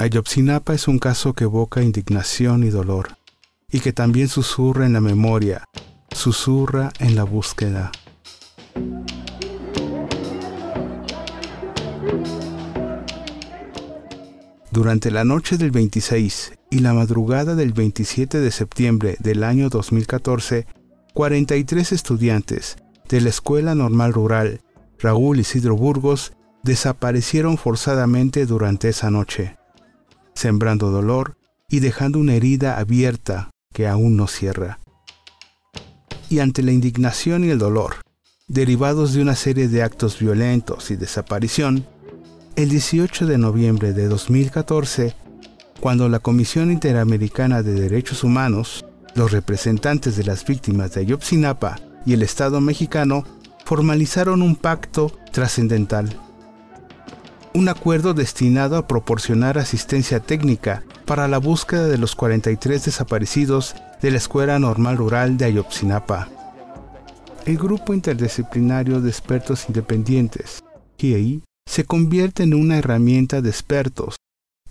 Ayotzinapa es un caso que evoca indignación y dolor, y que también susurra en la memoria, susurra en la búsqueda. Durante la noche del 26 y la madrugada del 27 de septiembre del año 2014, 43 estudiantes de la Escuela Normal Rural Raúl Isidro Burgos desaparecieron forzadamente durante esa noche, sembrando dolor y dejando una herida abierta que aún no cierra. Y ante la indignación y el dolor, derivados de una serie de actos violentos y desaparición, el 18 de noviembre de 2014, cuando la Comisión Interamericana de Derechos Humanos, los representantes de las víctimas de Ayotzinapa y el Estado mexicano formalizaron un pacto trascendental. Un acuerdo destinado a proporcionar asistencia técnica para la búsqueda de los 43 desaparecidos de la Escuela Normal Rural de Ayotzinapa. El grupo interdisciplinario de expertos independientes, GIEI, se convierte en una herramienta de expertos,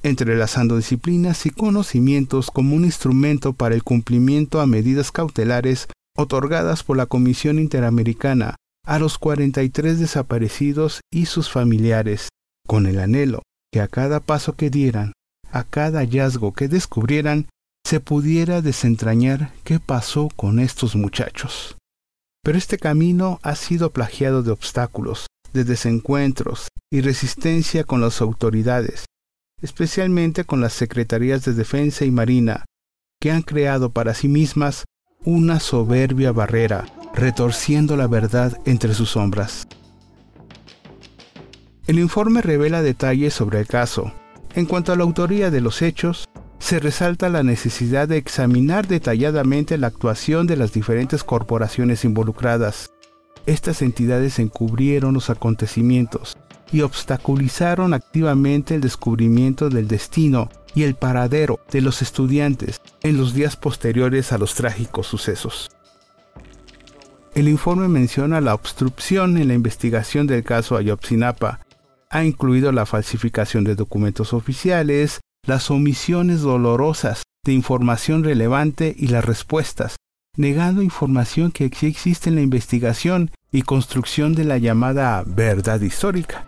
entrelazando disciplinas y conocimientos como un instrumento para el cumplimiento a medidas cautelares otorgadas por la Comisión Interamericana a los 43 desaparecidos y sus familiares, con el anhelo que a cada paso que dieran, a cada hallazgo que descubrieran, se pudiera desentrañar qué pasó con estos muchachos. Pero este camino ha sido plagiado de obstáculos, de desencuentros y resistencia con las autoridades, especialmente con las Secretarías de Defensa y Marina, que han creado para sí mismas una soberbia barrera, retorciendo la verdad entre sus sombras. El informe revela detalles sobre el caso. En cuanto a la autoría de los hechos, se resalta la necesidad de examinar detalladamente la actuación de las diferentes corporaciones involucradas, estas entidades encubrieron los acontecimientos y obstaculizaron activamente el descubrimiento del destino y el paradero de los estudiantes en los días posteriores a los trágicos sucesos. El informe menciona la obstrucción en la investigación del caso Ayotzinapa. Ha incluido la falsificación de documentos oficiales, las omisiones dolorosas de información relevante y las respuestas, negando información que existe en la investigación y construcción de la llamada verdad histórica.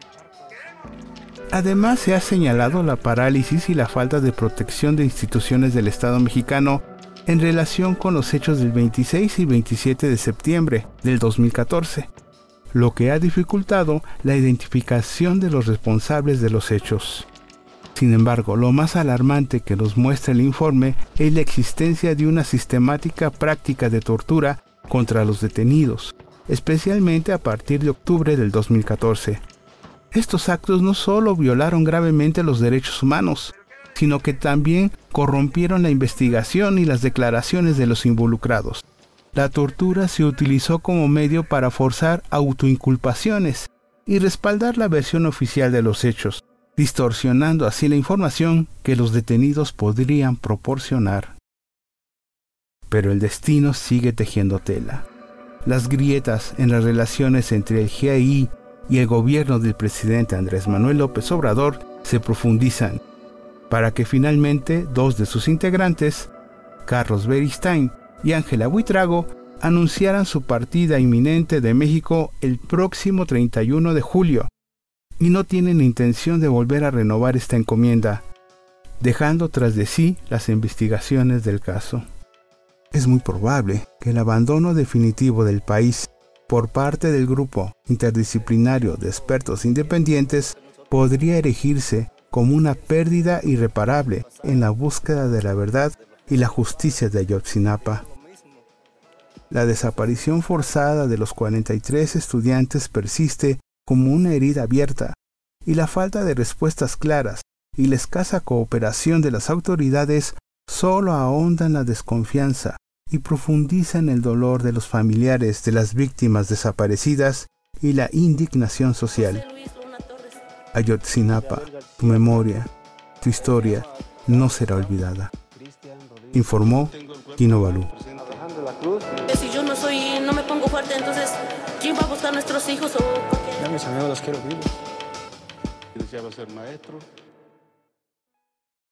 Además, se ha señalado la parálisis y la falta de protección de instituciones del Estado mexicano en relación con los hechos del 26 y 27 de septiembre del 2014, lo que ha dificultado la identificación de los responsables de los hechos. Sin embargo, lo más alarmante que nos muestra el informe es la existencia de una sistemática práctica de tortura contra los detenidos, especialmente a partir de octubre del 2014. Estos actos no solo violaron gravemente los derechos humanos, sino que también corrompieron la investigación y las declaraciones de los involucrados. La tortura se utilizó como medio para forzar autoinculpaciones y respaldar la versión oficial de los hechos, distorsionando así la información que los detenidos podrían proporcionar. Pero el destino sigue tejiendo tela. Las grietas en las relaciones entre el GII y el gobierno del presidente Andrés Manuel López Obrador se profundizan, para que finalmente dos de sus integrantes, Carlos Beristain y Ángela Buitrago, anunciaran su partida inminente de México el próximo 31 de julio, y no tienen intención de volver a renovar esta encomienda, dejando tras de sí las investigaciones del caso es muy probable que el abandono definitivo del país por parte del grupo interdisciplinario de expertos independientes podría erigirse como una pérdida irreparable en la búsqueda de la verdad y la justicia de Ayotzinapa. La desaparición forzada de los 43 estudiantes persiste como una herida abierta y la falta de respuestas claras y la escasa cooperación de las autoridades solo ahondan la desconfianza y profundizan el dolor de los familiares de las víctimas desaparecidas y la indignación social. Ayotzinapa, tu memoria, tu historia no será olvidada. Informó Kino Balú. Si yo no me pongo fuerte, entonces, ¿quién va a buscar a nuestros hijos o Ya mis amigos los quiero vivos. Deseaba ser maestro,